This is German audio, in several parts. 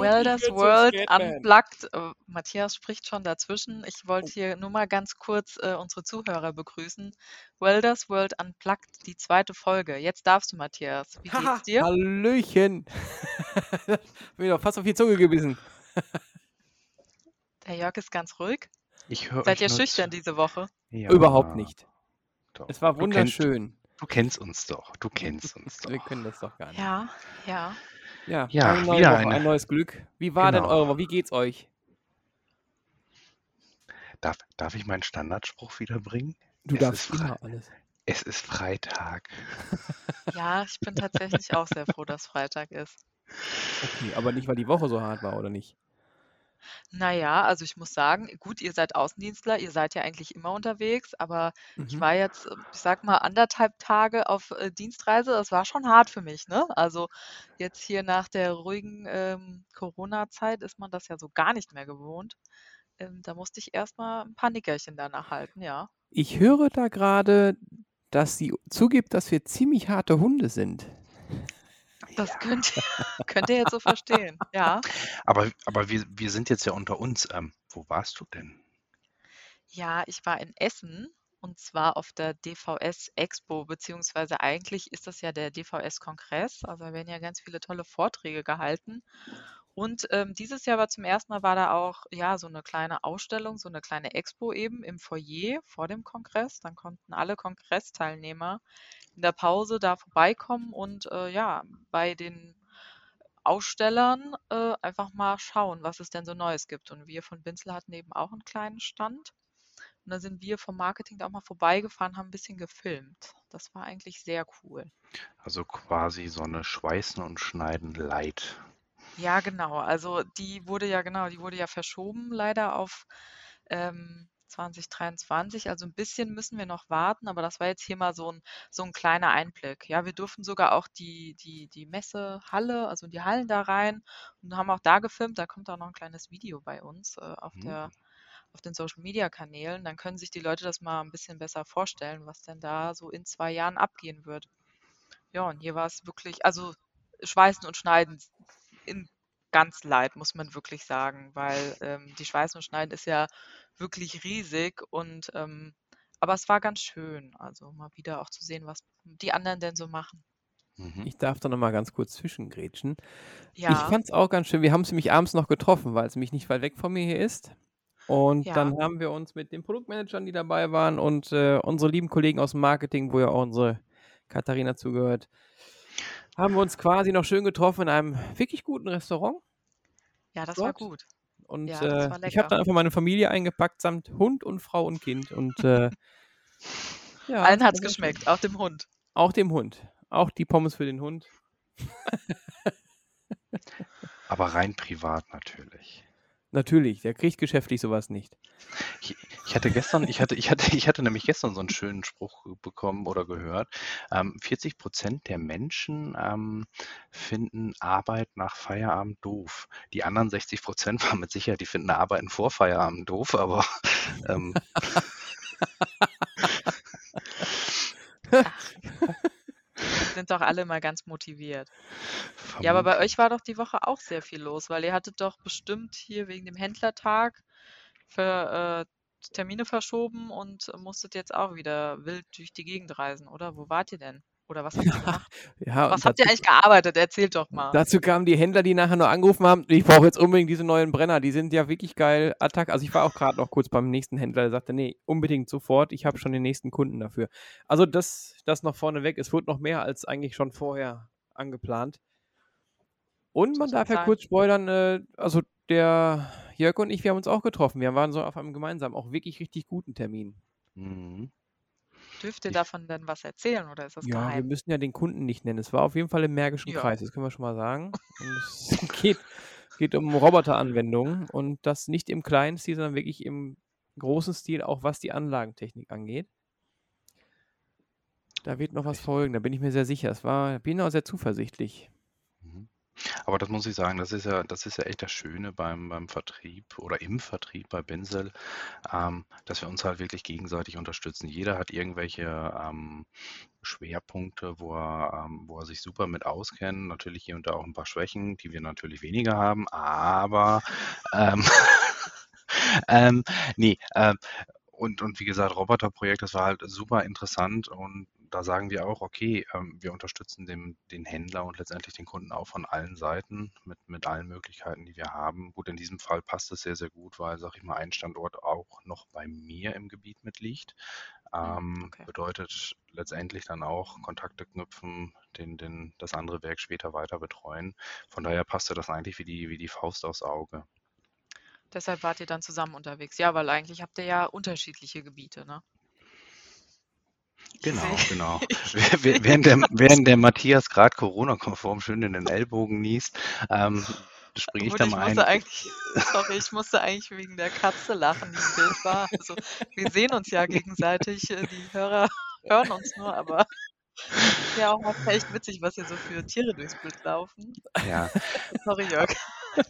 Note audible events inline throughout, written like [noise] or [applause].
Welders World Unplugged. Äh, Matthias spricht schon dazwischen. Ich wollte hier nur mal ganz kurz äh, unsere Zuhörer begrüßen. Welders World Unplugged, die zweite Folge. Jetzt darfst du, Matthias. Wie geht's dir? Hallöchen. [laughs] Bin doch fast auf die Zunge gebissen. Der Jörg ist ganz ruhig. Ich höre Seid ihr schüchtern zu. diese Woche? Ja, Überhaupt nicht. Doch. Es war Du kennst, wunderschön. du kennst uns doch. Du kennst uns [laughs] Wir doch. können das doch gar nicht. Ja, ja. Ja, Ja, eine neue wieder Woche, eine. ein neues Glück. Wie war denn Genau. eure Woche? Wie geht's euch? Darf, darf ich meinen Standardspruch wiederbringen? Du Es darfst immer alles. Es ist Freitag. [laughs] Ja, ich bin tatsächlich auch sehr froh, dass Freitag ist. Okay, aber nicht, weil die Woche so hart war, oder nicht? Naja, also ich muss sagen, gut, ihr seid Außendienstler, ihr seid ja eigentlich immer unterwegs, aber ich Mhm. war jetzt, äh, ich sag mal, anderthalb Tage auf äh, Dienstreise. Das war schon hart für mich, ne? Also jetzt hier nach der ruhigen ähm, Corona-Zeit ist man das ja so gar nicht mehr gewohnt. Ähm, da musste ich erstmal ein paar Nickerchen danach halten, ja. Ich höre da gerade, dass sie zugibt, dass wir ziemlich harte Hunde sind. Das könnt ihr, [laughs] [laughs] könnt ihr jetzt so verstehen, ja. Aber, aber wir, wir sind jetzt ja unter uns. Ähm, wo warst du denn? Ja, ich war in Essen und zwar auf der DVS Expo, beziehungsweise eigentlich ist das ja der DVS Kongress. Also da werden ja ganz viele tolle Vorträge gehalten. Und ähm, dieses Jahr war zum ersten Mal war da auch ja so eine kleine Ausstellung, so eine kleine Expo eben im Foyer vor dem Kongress. Dann konnten alle Kongressteilnehmer in der Pause da vorbeikommen und äh, ja bei den Ausstellern äh, einfach mal schauen, was es denn so Neues gibt. Und wir von Binzel hatten eben auch einen kleinen Stand. Und da sind wir vom Marketing da auch mal vorbeigefahren, haben ein bisschen gefilmt. Das war eigentlich sehr cool. Also quasi so eine Schweißen und Schneiden Light. Ja, genau. Also die wurde ja, genau, die wurde ja verschoben leider auf ähm, 2023. Also ein bisschen müssen wir noch warten, aber das war jetzt hier mal so ein, so ein kleiner Einblick. Ja, wir durften sogar auch die, die, die Messehalle, also die Hallen da rein und haben auch da gefilmt. Da kommt auch noch ein kleines Video bei uns äh, auf Hm. der, auf den Social Media Kanälen. Dann können sich die Leute das mal ein bisschen besser vorstellen, was denn da so in zwei Jahren abgehen wird. Ja, und hier war es wirklich, also Schweißen und Schneiden in ganz light, muss man wirklich sagen, weil ähm, die Schweißen und Schneiden ist ja wirklich riesig und ähm, aber es war ganz schön, also mal wieder auch zu sehen, was die anderen denn so machen. Mhm. Ich darf da nochmal ganz kurz zwischengrätschen. Ich Ja, fand's auch ganz schön. Wir haben es nämlich abends noch getroffen, weil es nämlich nicht weit weg von mir hier ist. Und ja, dann haben wir uns mit den Produktmanagern, die dabei waren und äh, unsere lieben Kollegen aus dem Marketing, wo ja auch unsere Katharina zugehört, haben wir uns quasi noch schön getroffen in einem wirklich guten Restaurant ja, das war dort. gut. Und Ja, das äh, war ich habe dann einfach meine Familie eingepackt, samt Hund und Frau und Kind. Und äh, [laughs] ja, Allen war sehr schön. geschmeckt, auch dem Hund. Auch dem Hund. Auch die Pommes für den Hund. [laughs] Aber rein privat natürlich. Natürlich, der kriegt geschäftlich sowas nicht. Ich, ich hatte gestern, ich hatte, ich hatte, ich hatte nämlich gestern so einen schönen Spruch bekommen oder gehört. Ähm, 40 Prozent der Menschen ähm, finden Arbeit nach Feierabend doof. Die anderen 60 Prozent waren mit Sicherheit, die finden Arbeiten vor Feierabend doof, aber ähm, [laughs] [laughs] sind doch alle mal ganz motiviert. Ja, aber bei euch vermutlich. war doch die Woche auch sehr viel los, weil ihr hattet doch bestimmt hier wegen dem Händlertag für äh, Termine verschoben und musstet jetzt auch wieder wild durch die Gegend reisen, oder? Wo wart ihr denn? Oder was [laughs] habt ihr gemacht? Ja, Was habt ihr eigentlich gearbeitet? Erzählt doch mal. dazu kamen die Händler, die nachher nur angerufen haben, ich brauche jetzt unbedingt diese neuen Brenner, die sind ja wirklich geil. Attack. Also ich war auch gerade noch kurz beim nächsten Händler, der sagte, nee, unbedingt sofort, ich habe schon den nächsten Kunden dafür. Also das, das noch vorneweg, es wurde noch mehr als eigentlich schon vorher angeplant. Und man darf ja sein. kurz spoilern, äh, also der Jörg und ich, wir haben uns auch getroffen. Wir waren so auf einem gemeinsamen, auch wirklich richtig guten Termin. Mhm. Dürft ihr Ich, davon denn was erzählen oder ist das Ja, wir geheim? müssen ja den Kunden nicht nennen. Es war auf jeden Fall im Märkischen Ja. Kreis, das können wir schon mal sagen. [laughs] Und es [laughs] geht, geht um Roboteranwendungen und das nicht im Kleinstil, sondern wirklich im großen Stil, auch was die Anlagentechnik angeht. Da wird noch was folgen, da bin ich mir sehr sicher. Es war, bin auch sehr zuversichtlich. Aber das muss ich sagen, das ist ja, das ist ja echt das Schöne beim, beim Vertrieb oder im Vertrieb bei Benzel, ähm, dass wir uns halt wirklich gegenseitig unterstützen. Jeder hat irgendwelche ähm, Schwerpunkte, wo er, ähm, wo er sich super mit auskennt. Natürlich hier und da auch ein paar Schwächen, die wir natürlich weniger haben, aber ähm, [laughs] ähm, nee, ähm, und, und wie gesagt, Roboterprojekt, das war halt super interessant und da sagen wir auch, okay, ähm, wir unterstützen den, den Händler und letztendlich den Kunden auch von allen Seiten mit, mit allen Möglichkeiten, die wir haben. Gut, in diesem Fall passt es sehr, sehr gut, weil, sag ich mal, ein Standort auch noch bei mir im Gebiet mitliegt. Hm, Ähm, okay. bedeutet letztendlich dann auch Kontakte knüpfen, den, den, das andere Werk später weiter betreuen. Von daher passte das eigentlich wie die, wie die Faust aufs Auge. Deshalb wart ihr dann zusammen unterwegs. Ja, weil eigentlich habt ihr ja unterschiedliche Gebiete, ne? Ich Genau, [laughs] genau. ich Während der, während der Matthias gerade Corona-konform schön in den Ellbogen niest, ähm, springe ich Gut, da ich mal ein. musste eigentlich, sorry, ich musste eigentlich wegen der Katze lachen, die im Bild war. Also, wir sehen uns ja gegenseitig, äh, die Hörer hören uns nur, aber [laughs] ja auch echt witzig, was hier so für Tiere durchs Bild laufen. Ja, [laughs] Sorry, Jörg.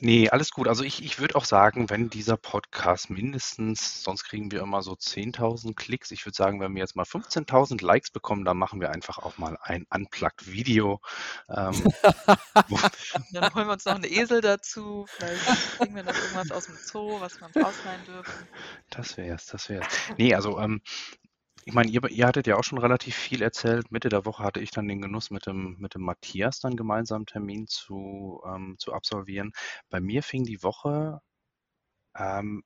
Nee, alles gut. Also ich, ich würde auch sagen, wenn dieser Podcast mindestens, sonst kriegen wir immer so 10.000 Klicks. Ich würde sagen, wenn wir jetzt mal 15.000 Likes bekommen, dann machen wir einfach auch mal ein Unplugged-Video. Ähm, [laughs] Dann holen wir uns noch einen Esel dazu. Vielleicht kriegen wir noch irgendwas aus dem Zoo, was wir uns ausleihen dürfen. das wär's, das wär's. Nee, also ähm, ich meine, ihr, ihr hattet ja auch schon relativ viel erzählt. Mitte der Woche hatte ich dann den Genuss, mit dem, mit dem Matthias dann gemeinsam einen Termin zu, ähm, zu absolvieren. Bei mir fing die Woche ähm,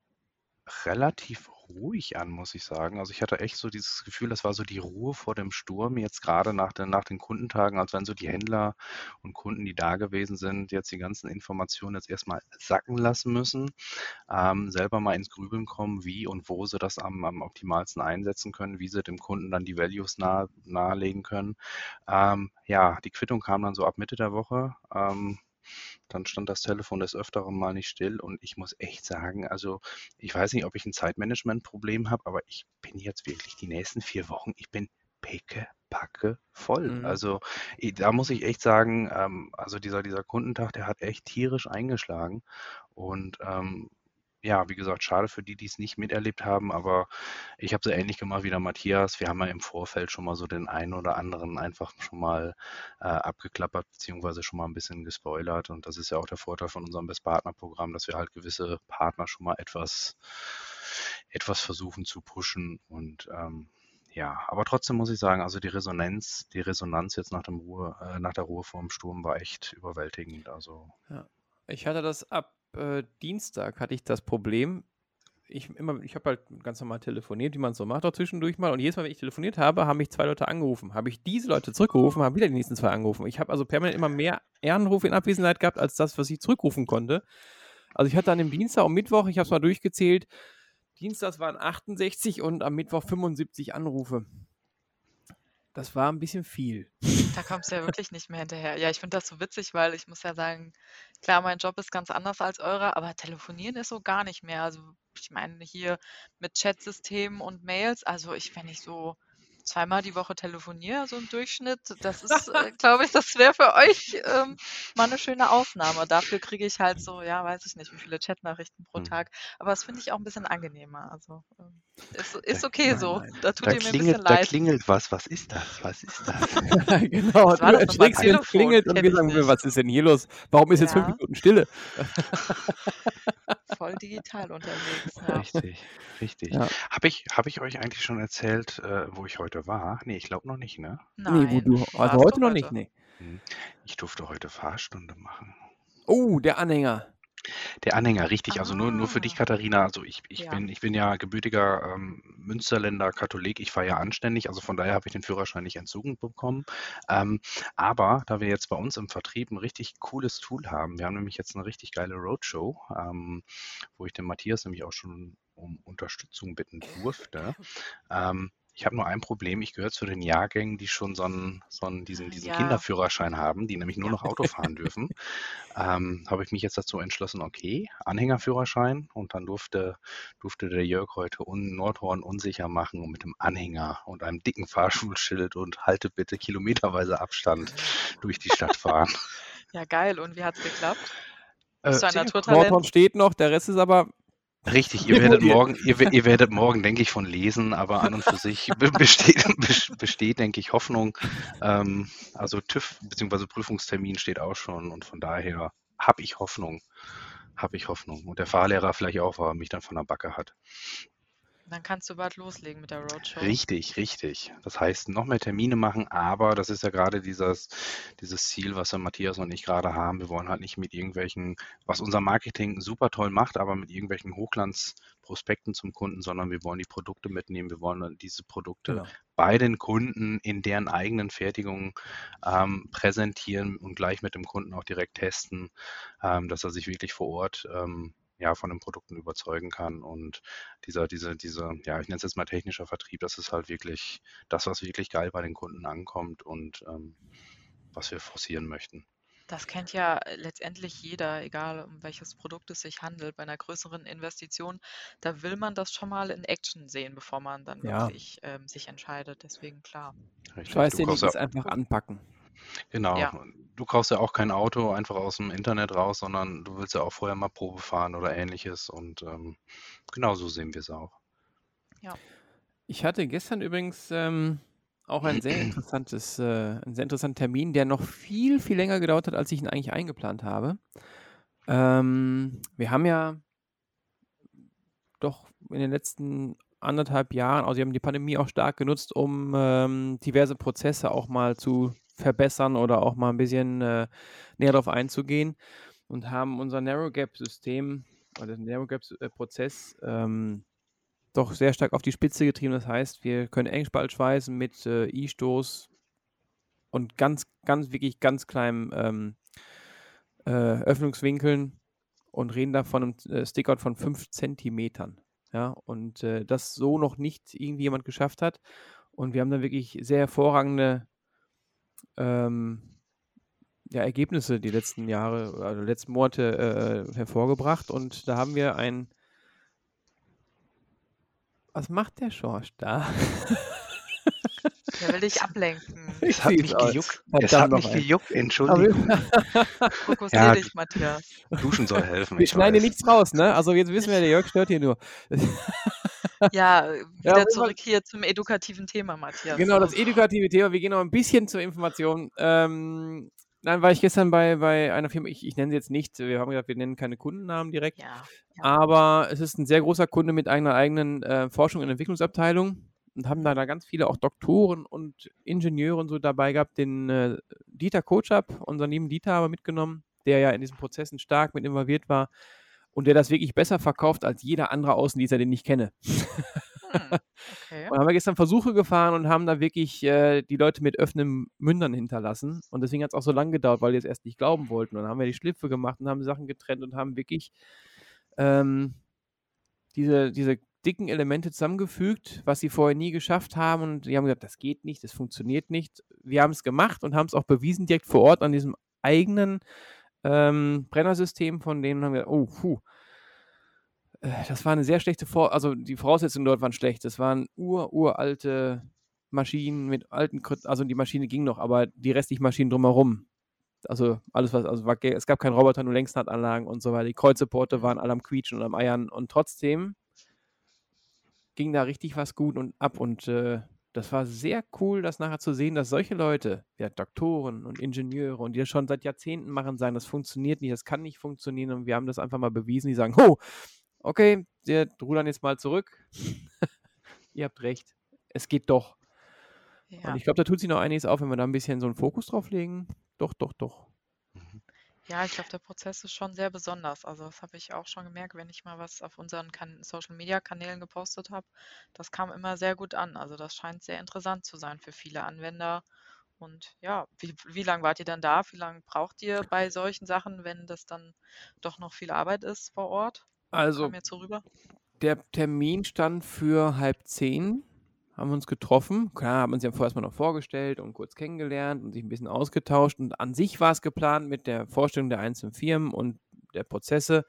relativ ruhig an, muss ich sagen. Also ich hatte echt so dieses Gefühl, das war so die Ruhe vor dem Sturm, jetzt gerade nach den, nach den Kundentagen, als wenn so die Händler und Kunden, die da gewesen sind, jetzt die ganzen Informationen jetzt erstmal sacken lassen müssen, ähm, selber mal ins Grübeln kommen, wie und wo sie das am, am optimalsten einsetzen können, wie sie dem Kunden dann die Values nahe, nahelegen können. Ähm, ja, die Quittung kam dann so ab Mitte der Woche. Ähm, dann stand das Telefon des Öfteren mal nicht still und ich muss echt sagen, also ich weiß nicht, ob ich ein Zeitmanagement-Problem habe, aber ich bin jetzt wirklich die nächsten vier Wochen, ich bin picke, packe voll. Mhm. Also da muss ich echt sagen, ähm, also dieser, dieser Kundentag, der hat echt tierisch eingeschlagen und ähm, ja, wie gesagt, schade für die, die es nicht miterlebt haben, aber ich habe so ähnlich gemacht wie der Matthias. Wir haben ja im Vorfeld schon mal so den einen oder anderen einfach schon mal äh, abgeklappert, beziehungsweise schon mal ein bisschen gespoilert. Und das ist ja auch der Vorteil von unserem Best-Partner-Programm, dass wir halt gewisse Partner schon mal etwas, etwas versuchen zu pushen. Und ähm, ja, aber trotzdem muss ich sagen, also die Resonanz, die Resonanz jetzt nach dem Ruhe, äh, nach der Ruhe vor dem Sturm war echt überwältigend. Also Ich hatte das ab äh, Dienstag, hatte ich das Problem. Ich, ich habe halt ganz normal telefoniert, wie man es so macht, auch zwischendurch mal. Und jedes Mal, wenn ich telefoniert habe, haben mich zwei Leute angerufen. Habe ich diese Leute zurückgerufen, haben wieder die nächsten zwei angerufen. Ich habe also permanent immer mehr Ehrenrufe in Abwesenheit gehabt, als das, was ich zurückrufen konnte. Also ich hatte an dem Dienstag und Mittwoch, ich habe es mal durchgezählt, Dienstags waren 68 und am Mittwoch 75 Anrufe. Das war ein bisschen viel. Da kommst du ja wirklich nicht mehr hinterher. Ja, ich finde das so witzig, weil ich muss ja sagen, klar, mein Job ist ganz anders als eurer, aber telefonieren ist so gar nicht mehr. Also ich meine hier mit Chatsystemen und Mails, also ich, wenn ich so zweimal die Woche telefoniere, so im Durchschnitt, das [laughs] ist, äh, glaube ich, das wäre für euch ähm, mal eine schöne Ausnahme. Dafür kriege ich halt so, ja, weiß ich nicht, wie viele Chatnachrichten pro Hm. Tag. Aber das finde ich auch ein bisschen angenehmer. Also ähm, ist, ist Da- okay Nein, so. nein. Da tut da ihr mir ein bisschen klingelt, da leid. klingelt was. Was ist das? Was ist [laughs] das? [laughs] genau, Was war du das erschrickst, wenn es Telefon, klingelt und wir sagen, was ist denn hier los? Warum ist jetzt fünf Ja. Minuten Stille? Voll digital unterwegs, ja. Richtig, richtig. Ja. Habe ich, hab ich euch eigentlich schon erzählt, äh, wo ich heute war? Nee, ich glaube noch nicht, ne? Nee, wo Nein, du, also warst heute du noch nicht, nee. Hm. Ich durfte heute Fahrstunde machen. Oh, der Anhänger. Der Anhänger, richtig. Also nur, nur für dich, Ah. Katharina. Also ich, ich, Ja. bin, ich bin ja gebürtiger ähm, Münsterländer Katholik. Ich fahre ja anständig. Also von daher habe ich den Führerschein nicht entzogen bekommen. Ähm, aber da wir jetzt bei uns im Vertrieb ein richtig cooles Tool haben, wir haben nämlich jetzt eine richtig geile Roadshow, ähm, wo ich den Matthias nämlich auch schon um Unterstützung bitten durfte. [laughs] Ähm, Ich habe nur ein Problem, ich gehöre zu den Jahrgängen, die schon so 'n so 'n diesen diesen Ja. Kinderführerschein haben, die nämlich nur noch Auto fahren dürfen. Ähm, habe ich mich jetzt dazu entschlossen, okay, Anhängerführerschein und dann durfte durfte der Jörg heute un Nordhorn unsicher machen und mit dem Anhänger und einem dicken Fahrschulschild und „Halte bitte kilometerweise Abstand“ durch die Stadt fahren. Ja, geil. Und wie hat's geklappt? Äh? Nordhorn steht noch, der Rest ist aber Richtig, [laughs] ihr werdet morgen ihr ihr werdet morgen, denke ich, von lesen, aber an und für sich [laughs] be besteht bes besteht, denke ich, Hoffnung. Ähm, also TÜV beziehungsweise Prüfungstermin steht auch schon und von daher habe ich Hoffnung habe ich Hoffnung. Und der Fahrlehrer vielleicht auch, weil er mich dann von der Backe hat. Dann kannst du bald loslegen mit der Roadshow. Richtig, richtig. Das heißt, noch mehr Termine machen, aber das ist ja gerade dieses dieses Ziel, was Matthias und ich gerade haben. Wir wollen halt nicht mit irgendwelchen was unser Marketing super toll macht, aber mit irgendwelchen Hochglanzprospekten zum Kunden, sondern wir wollen die Produkte mitnehmen. Wir wollen dann diese Produkte Genau. bei den Kunden in deren eigenen Fertigungen ähm, präsentieren und gleich mit dem Kunden auch direkt testen, ähm, dass er sich wirklich vor Ort ähm, ja, von den Produkten überzeugen kann. Und dieser, diese, diese, ja, ich nenne es jetzt mal technischer Vertrieb, das ist halt wirklich das, was wirklich geil bei den Kunden ankommt und ähm, was wir forcieren möchten. Das kennt ja äh, letztendlich jeder, egal um welches Produkt es sich handelt. Bei einer größeren Investition, da will man das schon mal in Action sehen, bevor man dann Ja. wirklich ähm, sich entscheidet. Deswegen klar. Richtig. Scheiß Du ja, ist einfach anpacken. Genau. Ja. Du kaufst ja auch kein Auto einfach aus dem Internet raus, sondern du willst ja auch vorher mal Probe fahren oder ähnliches. Und ähm, genau so sehen wir es auch. Ich hatte gestern übrigens ähm, auch ein sehr [clears throat] interessantes, äh, einen sehr interessanten Termin, der noch viel, viel länger gedauert hat, als ich ihn eigentlich eingeplant habe. Ähm, wir haben ja doch in den letzten anderthalb Jahren, also wir haben die Pandemie auch stark genutzt, um ähm, diverse Prozesse auch mal zu verbessern oder auch mal ein bisschen äh, näher darauf einzugehen und haben unser Narrow Gap System oder den Narrow Gap äh, Prozess ähm, doch sehr stark auf die Spitze getrieben. Das heißt, wir können Engspalt schweißen mit äh, I-Stoß und ganz, ganz, wirklich ganz kleinen ähm, äh, Öffnungswinkeln und reden da von einem äh, Stickout von 5 Zentimetern. Ja, und äh, das so noch nicht irgendwie jemand geschafft hat. Und wir haben dann wirklich sehr hervorragende ähm, ja, Ergebnisse die letzten Jahre, also letzten Monate äh, hervorgebracht. Und da haben wir ein. Was macht der Schorsch da? Der will dich ablenken. [laughs] Ich Es hat mich aus. gejuckt. Es Verdammt hat mich gejuckt. Entschuldigung. [laughs] [laughs] Fokussier Ja, dich, Matthias. Duschen soll helfen. wir ich schneiden weiß. nichts raus, ne? Also jetzt wissen wir, der Jörg stört hier nur. Ja, [laughs] Ja, wieder Fall- zurück hier zum edukativen Thema, Matthias. Genau, das edukative Thema. Wir gehen noch ein bisschen zur Information. Ähm, nein, war ich gestern bei, bei einer Firma, ich, ich nenne sie jetzt nicht, wir haben gesagt, wir nennen keine Kundennamen direkt, Ja, ja. aber es ist ein sehr großer Kunde mit einer eigenen äh, Forschung und Entwicklungsabteilung und haben da, da ganz viele auch Doktoren und Ingenieure und so dabei gehabt. Den äh, Dieter Kotschap, unseren lieben Dieter, aber mitgenommen, der ja in diesen Prozessen stark mit involviert war und der das wirklich besser verkauft als jeder andere Außendienstler, den ich kenne. Hm, okay. [laughs] Und haben wir gestern Versuche gefahren und haben da wirklich äh, die Leute mit offenen Mündern hinterlassen. Und deswegen hat es auch so lange gedauert, weil die es erst nicht glauben wollten. Und dann haben wir die Schlipfe gemacht und haben Sachen getrennt und haben wirklich ähm, diese, diese dicken Elemente zusammengefügt, was sie vorher nie geschafft haben. Und die haben gesagt, das geht nicht, das funktioniert nicht. Wir haben es gemacht und haben es auch bewiesen direkt vor Ort an diesem eigenen ähm, Brennersystem von denen haben gesagt, oh, puh, äh, das war eine sehr schlechte Vor also die Voraussetzungen dort waren schlecht. Das waren ur uralte Maschinen mit alten, also die Maschine ging noch, aber die restlichen Maschinen drumherum. Also alles was, also war, es gab keinen Roboter, nur Längsnadanlagen und so weiter. Die Kreuzeporte waren alle am Quietschen und am Eiern und trotzdem ging da richtig was gut und ab und äh, das war sehr cool, das nachher zu sehen, dass solche Leute, ja, Doktoren und Ingenieure und die das schon seit Jahrzehnten machen, sagen, das funktioniert nicht, das kann nicht funktionieren und wir haben das einfach mal bewiesen. Die sagen, oh, okay, wir rudern jetzt mal zurück. [laughs] Ihr habt recht, es geht doch. Ja. Und ich glaube, da tut sich noch einiges auf, wenn wir da ein bisschen so einen Fokus drauf legen. Doch, doch, doch. Ja, ich glaube, der Prozess ist schon sehr besonders. Also das habe ich auch schon gemerkt, wenn ich mal was auf unseren kan Social-Media-Kanälen gepostet habe. Das kam immer sehr gut an. Also das scheint sehr interessant zu sein für viele Anwender. Und ja, wie, wie lange wart ihr dann da? Wie lange braucht ihr bei solchen Sachen, wenn das dann doch noch viel Arbeit ist vor Ort? Also, Kam jetzt so rüber? der Termin stand für halb zehn. Haben wir uns getroffen. Klar, haben uns ja vorher erstmal noch vorgestellt und kurz kennengelernt und sich ein bisschen ausgetauscht. Und an sich war es geplant mit der Vorstellung der einzelnen Firmen und der Prozesse,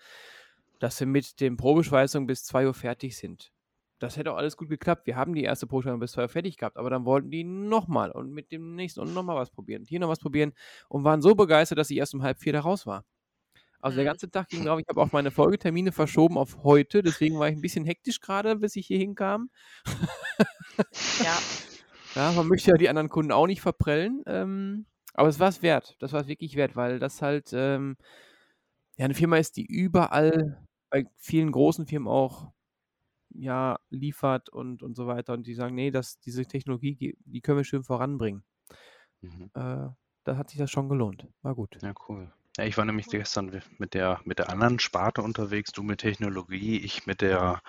dass wir mit den Probeschweißungen bis 2 Uhr fertig sind. Das hätte auch alles gut geklappt. Wir haben die erste Probeschweißung bis 2 Uhr fertig gehabt, aber dann wollten die nochmal und mit dem nächsten und nochmal was probieren. Und hier noch was probieren und waren so begeistert, dass ich erst um halb vier da raus war. Also der Mhm. ganze Tag ging drauf. Ich habe auch meine Folgetermine verschoben auf heute. Deswegen war ich ein bisschen hektisch gerade, bis ich hier hinkam. Ja, [laughs] Ja, man möchte ja die anderen Kunden auch nicht verprellen. Ähm, aber es war es wert. Das war es wirklich wert, weil das halt ähm, ja eine Firma ist, die überall bei vielen großen Firmen auch ja liefert und, und so weiter. Und die sagen, nee, das, diese Technologie, die können wir schön voranbringen. Mhm. Äh, da hat sich das schon gelohnt. War gut. Ja, cool. Ja, ich war nämlich gestern mit der, mit der anderen Sparte unterwegs, du mit Technologie, ich mit der,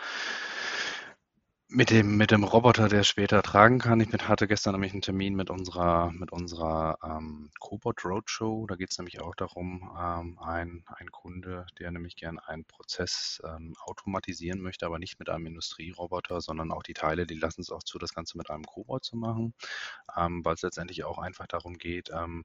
mit dem, mit dem Roboter, der später tragen kann. Ich hatte gestern nämlich einen Termin mit unserer, mit unserer ähm, Cobot Roadshow. Da geht es nämlich auch darum, ähm, ein, ein Kunde, der nämlich gern einen Prozess ähm, automatisieren möchte, aber nicht mit einem Industrieroboter, sondern auch die Teile, die lassen es auch zu, das Ganze mit einem Cobot zu machen, ähm, weil es letztendlich auch einfach darum geht, ähm,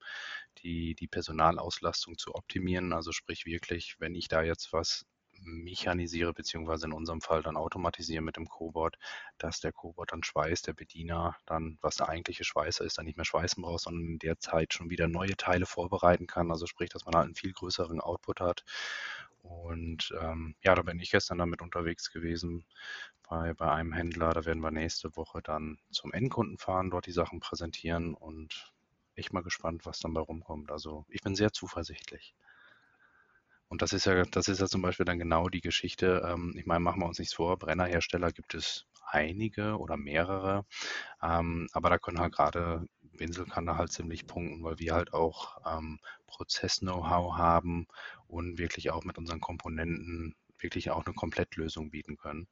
die, die Personalauslastung zu optimieren. Also sprich wirklich, wenn ich da jetzt was mechanisiere, beziehungsweise in unserem Fall dann automatisiere mit dem Cobot, dass der Cobot dann schweißt, der Bediener dann, was der eigentliche Schweißer ist, dann nicht mehr schweißen braucht, sondern in der Zeit schon wieder neue Teile vorbereiten kann. Also sprich, dass man halt einen viel größeren Output hat. Und ähm, ja, da bin ich gestern damit unterwegs gewesen bei, bei einem Händler. Da werden wir nächste Woche dann zum Endkunden fahren, dort die Sachen präsentieren und echt mal gespannt, was dann bei rumkommt. Also ich bin sehr zuversichtlich. Und das ist ja, das ist ja zum Beispiel dann genau die Geschichte. Ähm, ich meine, machen wir uns nichts vor, Brennerhersteller gibt es einige oder mehrere. Ähm, aber da können halt gerade, Winsel kann da halt ziemlich punkten, weil wir halt auch ähm, Prozess-Know-how haben und wirklich auch mit unseren Komponenten wirklich auch eine Komplettlösung bieten können.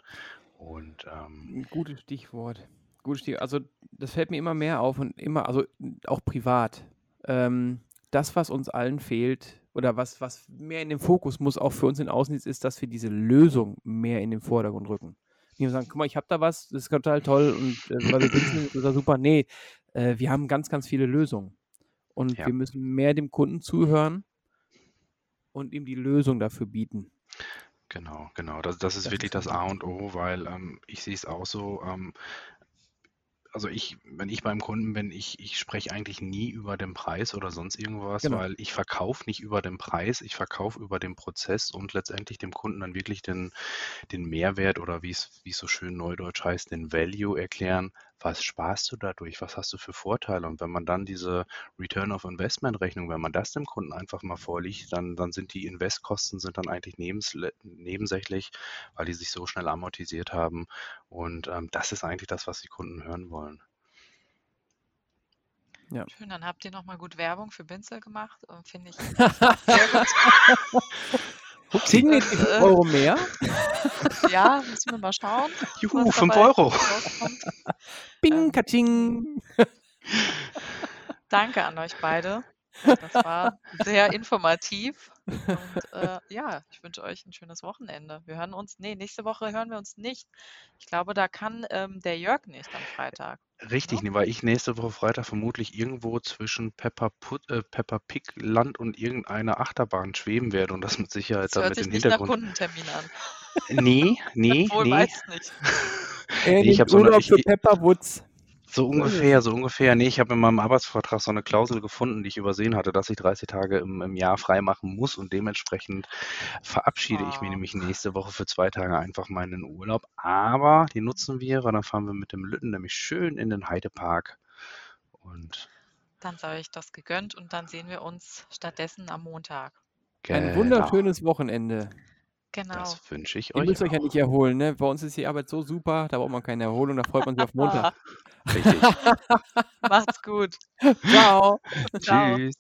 Und ähm, gutes Stichwort. Gutes Stichwort. Also, das fällt mir immer mehr auf und immer, also auch privat. Ähm, das, was uns allen fehlt, oder was, was mehr in den Fokus muss, auch für uns in Außendienst, ist, dass wir diese Lösung mehr in den Vordergrund rücken. Nicht nur sagen, guck mal, ich habe da was, das ist total toll und äh, weil wir wissen, das ist super. Nee, äh, wir haben ganz, ganz viele Lösungen. Und Ja. wir müssen mehr dem Kunden zuhören und ihm die Lösung dafür bieten. Genau, genau. Das, das ist Das wirklich ist das A und O, weil ähm, ich sehe es auch so. Ähm, also ich, wenn ich beim Kunden bin, ich, ich spreche eigentlich nie über den Preis oder sonst irgendwas, Genau. weil ich verkaufe nicht über den Preis, ich verkaufe über den Prozess und letztendlich dem Kunden dann wirklich den, den Mehrwert oder wie es, wie es so schön neudeutsch heißt, den Value erklären. Was sparst du dadurch? Was hast du für Vorteile? Und wenn man dann diese Return of Investment Rechnung, wenn man das dem Kunden einfach mal vorliegt, dann, dann sind die Investkosten sind dann eigentlich nebensle- nebensächlich, weil die sich so schnell amortisiert haben. Und ähm, das ist eigentlich das, was die Kunden hören wollen. schön. Dann habt ihr nochmal gut Werbung für Binzel gemacht. Finde ich [laughs] sehr gut. [laughs] Kriegen wir Das, die äh, 5 Euro mehr? [laughs] Ja, müssen wir mal schauen. Juhu, was 5 dabei Euro. [laughs] Bing, Ähm, katsching. [laughs] Danke an euch beide. Das war sehr informativ. Und [laughs] äh, ja, ich wünsche euch ein schönes Wochenende. Wir hören uns, nee, nächste Woche hören wir uns nicht. Ich glaube, da kann ähm, der Jörg nicht am Freitag. Richtig, ne? ne, weil ich nächste Woche Freitag vermutlich irgendwo zwischen Peppa, Put, äh, Peppa Pig Land und irgendeiner Achterbahn schweben werde und das mit Sicherheit Das dann hört mit sich den nicht nach Hintergrund. Kundentermin an. Nee, nee, [laughs] Obwohl, nee. weiß nicht. [laughs] Nee, ich habe so eine, Urlaub ich, für Pepper Woods. So ungefähr, so ungefähr. Nee, ich habe in meinem Arbeitsvertrag so eine Klausel gefunden, die ich übersehen hatte, dass ich 30 Tage im, im Jahr freimachen muss und dementsprechend verabschiede ich mir Oh. nämlich nächste Woche für zwei Tage einfach meinen Urlaub. Aber die nutzen wir, weil dann fahren wir mit dem Lütten nämlich schön in den Heidepark. Und Dann sei euch das gegönnt und dann sehen wir uns stattdessen am Montag. Ein genau, wunderschönes Wochenende. Genau. das wünsche ich Ihr euch müsst euch ja auch. nicht erholen, ne? Bei uns ist die Arbeit so super, da braucht man keine Erholung, da freut man sich auf Montag. [laughs] Richtig. [laughs] Macht's gut. Ciao. Ciao. Tschüss.